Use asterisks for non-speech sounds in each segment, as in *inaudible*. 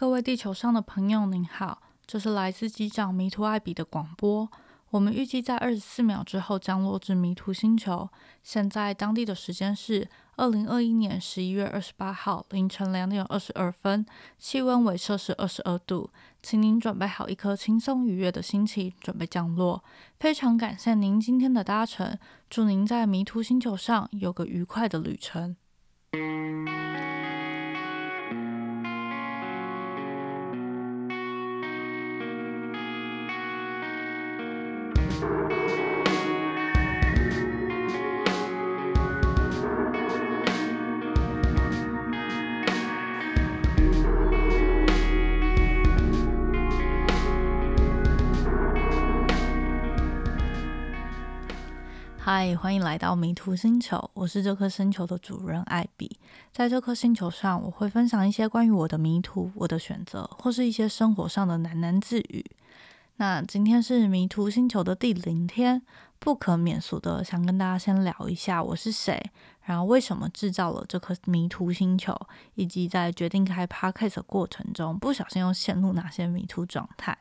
各位地球上的朋友，您好，这是来自机长迷途艾比的广播。我们预计在二十四秒之后降落至迷途星球。现在当地的时间是二零二一年十一月二十八号凌晨两点二十二分，气温为摄氏二十二度。请您准备好一颗轻松愉悦的心情，准备降落。非常感谢您今天的搭乘，祝您在迷途星球上有个愉快的旅程。嗨，欢迎来到迷途星球，我是这颗星球的主人艾比。在这颗星球上，我会分享一些关于我的迷途、我的选择，或是一些生活上的喃喃自语。那今天是迷途星球的第零天，不可免俗的想跟大家先聊一下我是谁，然后为什么制造了这颗迷途星球，以及在决定开 podcast 过程中，不小心又陷入哪些迷途状态。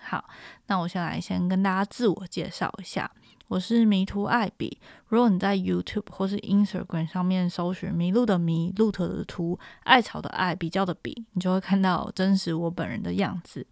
好，那我先来先跟大家自我介绍一下。我是迷途艾比。如果你在 YouTube 或是 Instagram 上面搜寻“迷路的迷，路途的途，艾草的艾，比较的比”，你就会看到真实我本人的样子。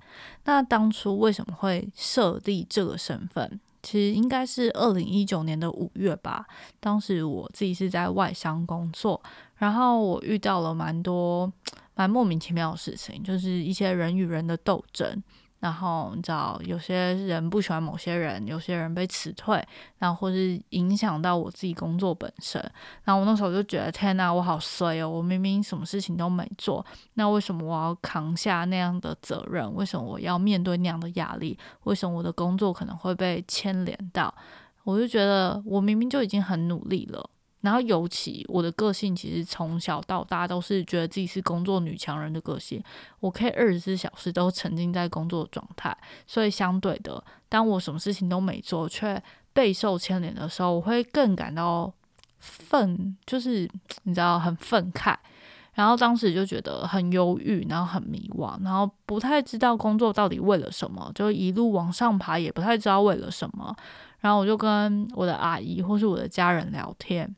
那当初为什么会设立这个身份？其实应该是二零一九年的五月吧。当时我自己是在外商工作，然后我遇到了蛮多 *tsk* 蛮莫名其妙的事情，就是一些人与人的斗争。然后你知道，有些人不喜欢某些人，有些人被辞退，然后或是影响到我自己工作本身。然后我那时候就觉得，天哪，我好衰哦！我明明什么事情都没做，那为什么我要扛下那样的责任？为什么我要面对那样的压力？为什么我的工作可能会被牵连到？我就觉得，我明明就已经很努力了。然后，尤其我的个性其实从小到大都是觉得自己是工作女强人的个性，我可以二十四小时都沉浸在工作状态。所以，相对的，当我什么事情都没做却备受牵连的时候，我会更感到愤，就是你知道很愤慨。然后当时就觉得很忧郁，然后很迷惘，然后不太知道工作到底为了什么，就一路往上爬，也不太知道为了什么。然后我就跟我的阿姨或是我的家人聊天。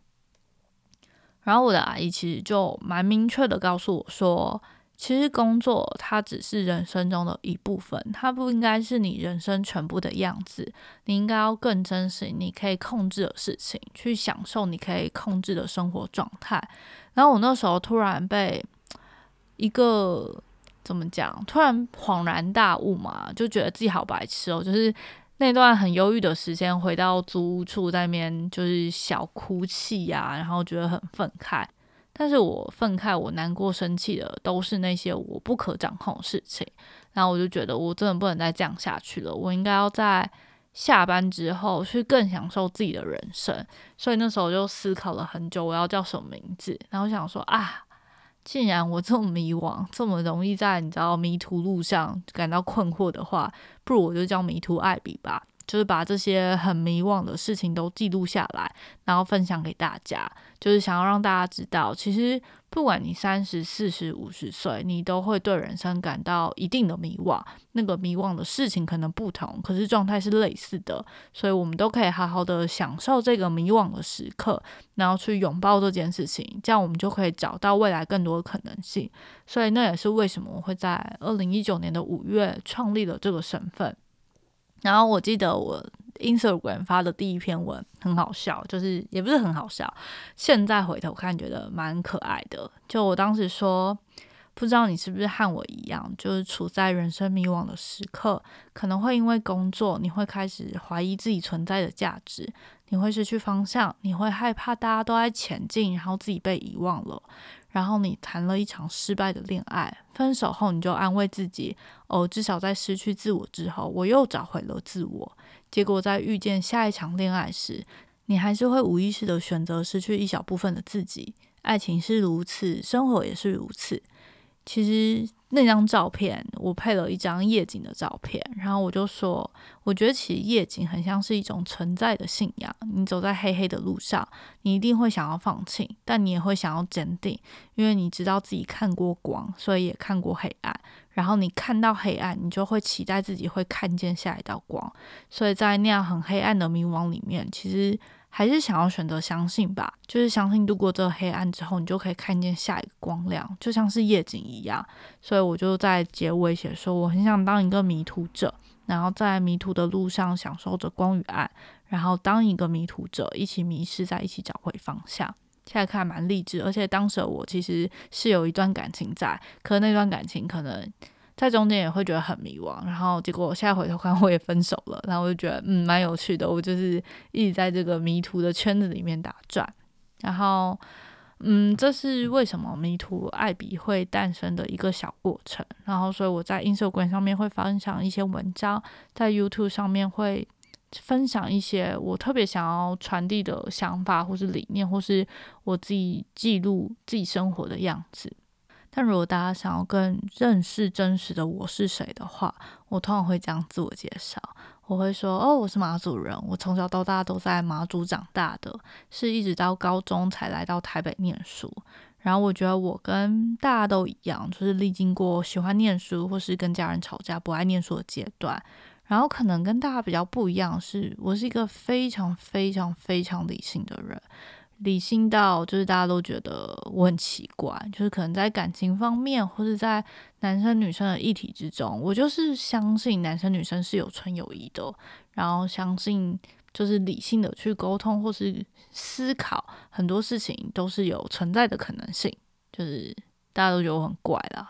然后我的阿姨其实就蛮明确的告诉我说，其实工作它只是人生中的一部分，它不应该是你人生全部的样子。你应该要更珍惜你可以控制的事情，去享受你可以控制的生活状态。然后我那时候突然被一个怎么讲，突然恍然大悟嘛，就觉得自己好白痴哦，就是。那段很忧郁的时间，回到租屋处在那边就是小哭泣呀，然后觉得很愤慨。但是我愤慨、我难过、生气的都是那些我不可掌控的事情。然后我就觉得我真的不能再这样下去了，我应该要在下班之后去更享受自己的人生。所以那时候就思考了很久，我要叫什么名字。然后想说啊。既然我这么迷惘，这么容易在你知道迷途路上感到困惑的话，不如我就叫迷途艾比吧。就是把这些很迷惘的事情都记录下来，然后分享给大家。就是想要让大家知道，其实不管你三十四十五十岁，你都会对人生感到一定的迷惘。那个迷惘的事情可能不同，可是状态是类似的。所以我们都可以好好的享受这个迷惘的时刻，然后去拥抱这件事情，这样我们就可以找到未来更多的可能性。所以那也是为什么我会在二零一九年的五月创立了这个身份。然后我记得我 Instagram 发的第一篇文很好笑，就是也不是很好笑，现在回头看觉得蛮可爱的。就我当时说，不知道你是不是和我一样，就是处在人生迷惘的时刻，可能会因为工作，你会开始怀疑自己存在的价值，你会失去方向，你会害怕大家都在前进，然后自己被遗忘了。然后你谈了一场失败的恋爱，分手后你就安慰自己，哦，至少在失去自我之后，我又找回了自我。结果在遇见下一场恋爱时，你还是会无意识的选择失去一小部分的自己。爱情是如此，生活也是如此。其实那张照片，我配了一张夜景的照片，然后我就说，我觉得其实夜景很像是一种存在的信仰。你走在黑黑的路上，你一定会想要放弃，但你也会想要坚定，因为你知道自己看过光，所以也看过黑暗。然后你看到黑暗，你就会期待自己会看见下一道光。所以在那样很黑暗的迷惘里面，其实。还是想要选择相信吧，就是相信度过这黑暗之后，你就可以看见下一个光亮，就像是夜景一样。所以我就在结尾写说，我很想当一个迷途者，然后在迷途的路上享受着光与暗，然后当一个迷途者，一起迷失，在一起找回方向。现在看蛮励志，而且当时我其实是有一段感情在，可那段感情可能。在中间也会觉得很迷惘，然后结果我现在回头看我也分手了，然后我就觉得嗯蛮有趣的，我就是一直在这个迷途的圈子里面打转，然后嗯这是为什么迷途爱比会诞生的一个小过程，然后所以我在 Instagram 上面会分享一些文章，在 YouTube 上面会分享一些我特别想要传递的想法或是理念，或是我自己记录自己生活的样子。但如果大家想要更认识真实的我是谁的话，我通常会这样自我介绍。我会说：“哦，我是马祖人，我从小到大都在马祖长大的，是一直到高中才来到台北念书。然后我觉得我跟大家都一样，就是历经过喜欢念书或是跟家人吵架不爱念书的阶段。然后可能跟大家比较不一样，是我是一个非常非常非常理性的人。”理性到就是大家都觉得我很奇怪，就是可能在感情方面，或者在男生女生的议题之中，我就是相信男生女生是有纯友谊的，然后相信就是理性的去沟通或是思考很多事情都是有存在的可能性，就是大家都觉得我很怪啦。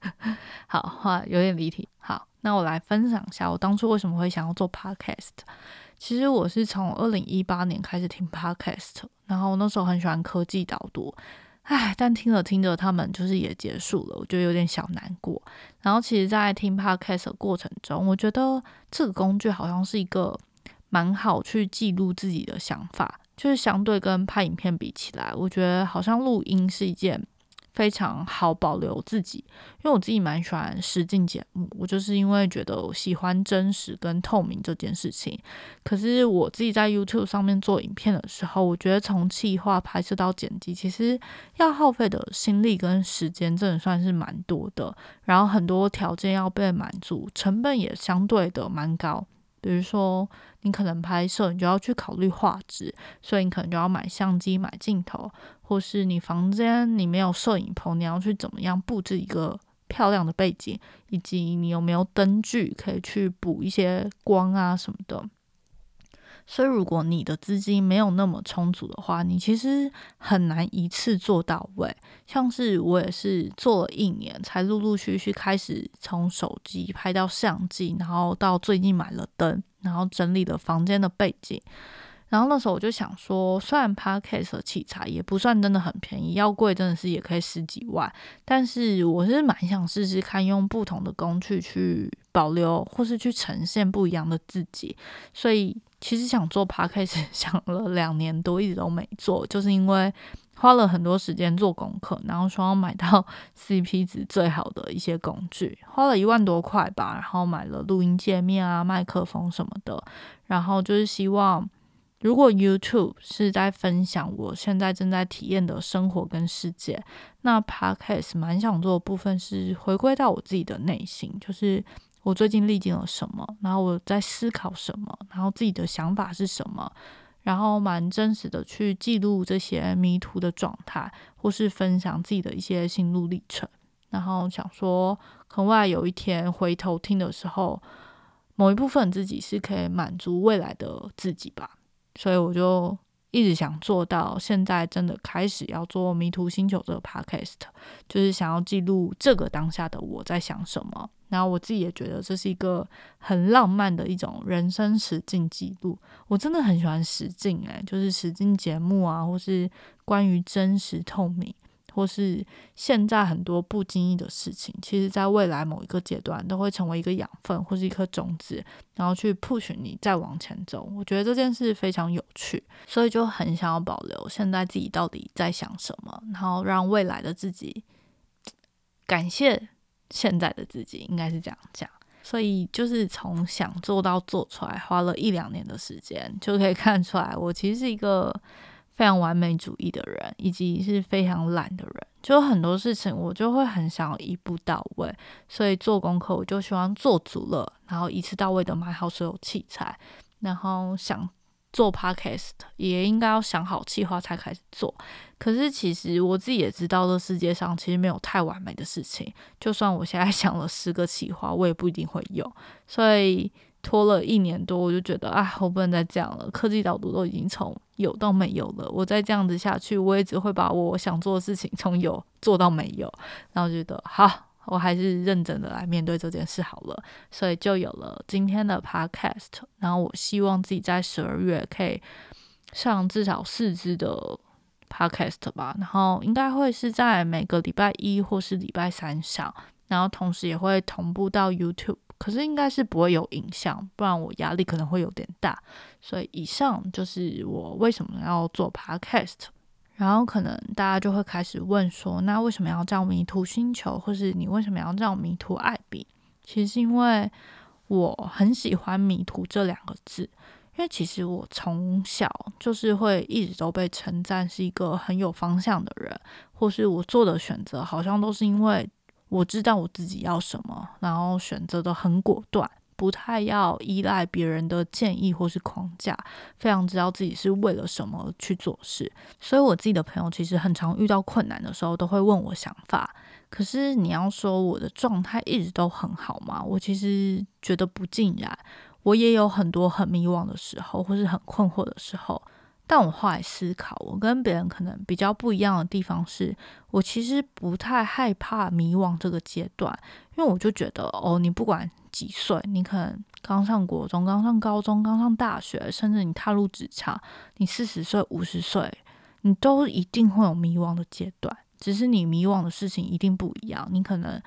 *laughs* 好，话有点离题。好，那我来分享一下我当初为什么会想要做 podcast。其实我是从二零一八年开始听 podcast，然后那时候很喜欢科技导读，唉，但听着听着他们就是也结束了，我觉得有点小难过。然后其实，在听 podcast 的过程中，我觉得这个工具好像是一个蛮好去记录自己的想法，就是相对跟拍影片比起来，我觉得好像录音是一件。非常好保留自己，因为我自己蛮喜欢实境节目，我就是因为觉得喜欢真实跟透明这件事情。可是我自己在 YouTube 上面做影片的时候，我觉得从企划拍摄到剪辑，其实要耗费的心力跟时间，真的算是蛮多的。然后很多条件要被满足，成本也相对的蛮高。比如说，你可能拍摄，你就要去考虑画质，所以你可能就要买相机、买镜头，或是你房间你没有摄影棚，你要去怎么样布置一个漂亮的背景，以及你有没有灯具可以去补一些光啊什么的。所以，如果你的资金没有那么充足的话，你其实很难一次做到位。像是我也是做了一年，才陆陆续续开始从手机拍到相机，然后到最近买了灯，然后整理了房间的背景。然后那时候我就想说，虽然 Podcast 器材也不算真的很便宜，要贵真的是也可以十几万，但是我是蛮想试试看用不同的工具去保留或是去呈现不一样的自己，所以。其实想做 podcast *laughs* 想了两年多，一直都没做，就是因为花了很多时间做功课，然后说要买到 *laughs* CP 值最好的一些工具，花了一万多块吧，然后买了录音界面啊、麦克风什么的，然后就是希望，如果 YouTube 是在分享我现在正在体验的生活跟世界，那 podcast 蛮想做的部分是回归到我自己的内心，就是。我最近历经了什么？然后我在思考什么？然后自己的想法是什么？然后蛮真实的去记录这些迷途的状态，或是分享自己的一些心路历程。然后想说，可能未来有一天回头听的时候，某一部分自己是可以满足未来的自己吧。所以我就。一直想做到，现在真的开始要做《迷途星球》这个 podcast，就是想要记录这个当下的我在想什么。然后我自己也觉得这是一个很浪漫的一种人生实境记录。我真的很喜欢实境，诶，就是实境节目啊，或是关于真实透明。或是现在很多不经意的事情，其实在未来某一个阶段都会成为一个养分或是一颗种子，然后去 push 你再往前走。我觉得这件事非常有趣，所以就很想要保留现在自己到底在想什么，然后让未来的自己感谢现在的自己，应该是这样讲。所以就是从想做到做出来，花了一两年的时间，就可以看出来，我其实是一个非常完美主义的人，以及是非常懒的人。就很多事情我就会很想一步到位，所以做功课我就希望做足了，然后一次到位的买好所有器材，然后想。做 podcast 也应该要想好计划才开始做。可是其实我自己也知道，这世界上其实没有太完美的事情。就算我现在 *laughs* 想了十个计划，我也不一定会有。所以拖了一年多，我就觉得啊，我不能再这样了。科技导读都已经从有到没有了，我再这样子下去，我也只会把我想做的事情从有做到没有。然后觉得好。我还是认真的来面对这件事好了，所以就有了今天的 podcast。然后我希望自己在十二月可以上至少四支的 podcast 吧，然后应该会是在每个礼拜一或是礼拜三上，然后同时也会同步到 YouTube，可是应该是不会有影响，不然我压力可能会有点大。所以以上就是我为什么要做 podcast。然后可能大家就会开始问说，那为什么要叫迷途星球，或是你为什么要叫迷途艾比？其实是因为我很喜欢迷途这两个字，因为其实我从小就是会一直都被称赞是一个很有方向的人，或是我做的选择好像都是因为我知道我自己要什么，然后选择的很果断。不太要依赖别人的建议或是框架，非常知道自己是为了什么去做事。所以我自己的朋友其实很常遇到困难的时候，都会问我想法。可是你要说我的状态一直都很好吗？我其实觉得不尽然。我也有很多很迷惘的时候，或是很困惑的时候。但我后来思考，我跟别人可能比较不一样的地方是，我其实不太害怕迷惘这个阶段，因为我就觉得，哦，你不管几岁，你可能刚上国中、刚上高中、刚上大学，甚至你踏入职场，你四十岁、五十岁，你都一定会有迷惘的阶段，只是你迷惘的事情一定不一样。你可能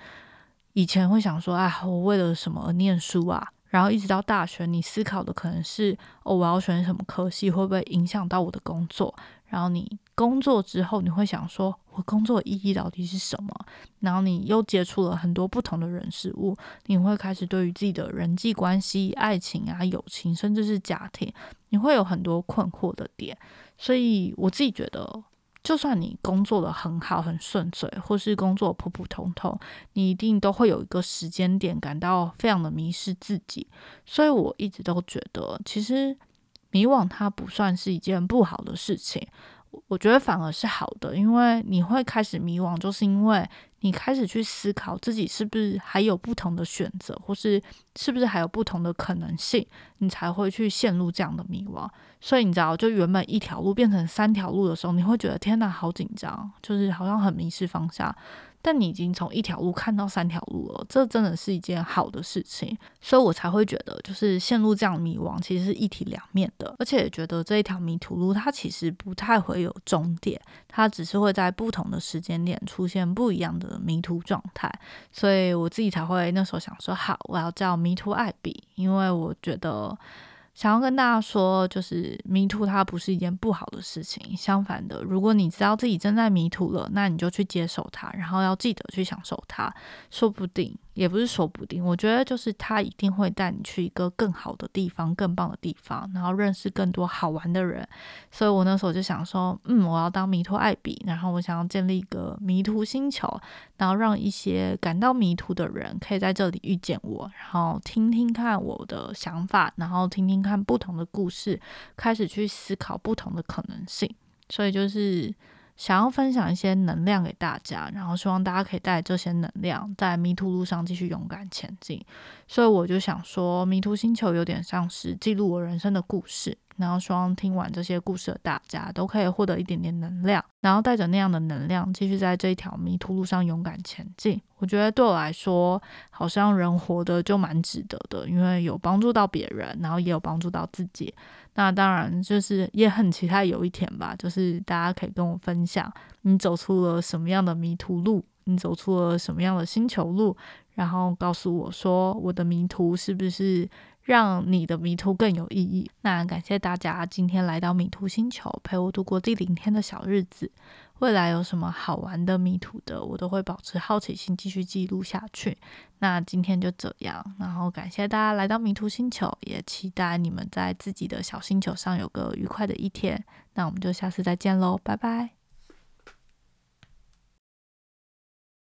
以前会想说，啊，我为了什么而念书啊？然后一直到大学，你思考的可能是哦，我要选什么科系，会不会影响到我的工作？然后你工作之后，你会想说，我工作意义到底是什么？然后你又接触了很多不同的人事物，你会开始对于自己的人际关系、爱情啊、友情，甚至是家庭，你会有很多困惑的点。所以我自己觉得。就算你工作的很好、很顺遂，或是工作普普通通，你一定都会有一个时间点感到非常的迷失自己。所以我一直都觉得，其实迷惘它不算是一件不好的事情。我觉得反而是好的，因为你会开始迷惘，就是因为你开始去思考自己是不是还有不同的选择，或是是不是还有不同的可能性，你才会去陷入这样的迷惘。所以你知道，就原本一条路变成三条路的时候，你会觉得天哪，好紧张，就是好像很迷失方向。但你已经从一条路看到三条路了，这真的是一件好的事情，所以我才会觉得，就是陷入这样迷惘，其实是一体两面的，而且也觉得这一条迷途路，它其实不太会有终点，它只是会在不同的时间点出现不一样的迷途状态，所以我自己才会那时候想说，好，我要叫迷途艾比，因为我觉得。想要跟大家说，就是迷途它不是一件不好的事情。相反的，如果你知道自己正在迷途了，那你就去接受它，然后要记得去享受它，说不定。也不是说不定，我觉得就是他一定会带你去一个更好的地方、更棒的地方，然后认识更多好玩的人。所以我那时候就想说，嗯，我要当迷途艾比，然后我想要建立一个迷途星球，然后让一些感到迷途的人可以在这里遇见我，然后听听看我的想法，然后听听看不同的故事，开始去思考不同的可能性。所以就是。想要分享一些能量给大家，然后希望大家可以带这些能量在迷途路上继续勇敢前进。所以我就想说，迷途星球有点像是记录我人生的故事。然后希望听完这些故事的大家都可以获得一点点能量，然后带着那样的能量继续在这一条迷途路上勇敢前进。我觉得对我来说，好像人活的就蛮值得的，因为有帮助到别人，然后也有帮助到自己。那当然就是也很期待有一天吧，就是大家可以跟我分享你走出了什么样的迷途路，你走出了什么样的星球路，然后告诉我说我的迷途是不是。让你的迷途更有意义。那感谢大家今天来到迷途星球，陪我度过第零天的小日子。未来有什么好玩的迷途的，我都会保持好奇心继续记录下去。那今天就这样，然后感谢大家来到迷途星球，也期待你们在自己的小星球上有个愉快的一天。那我们就下次再见喽，拜拜。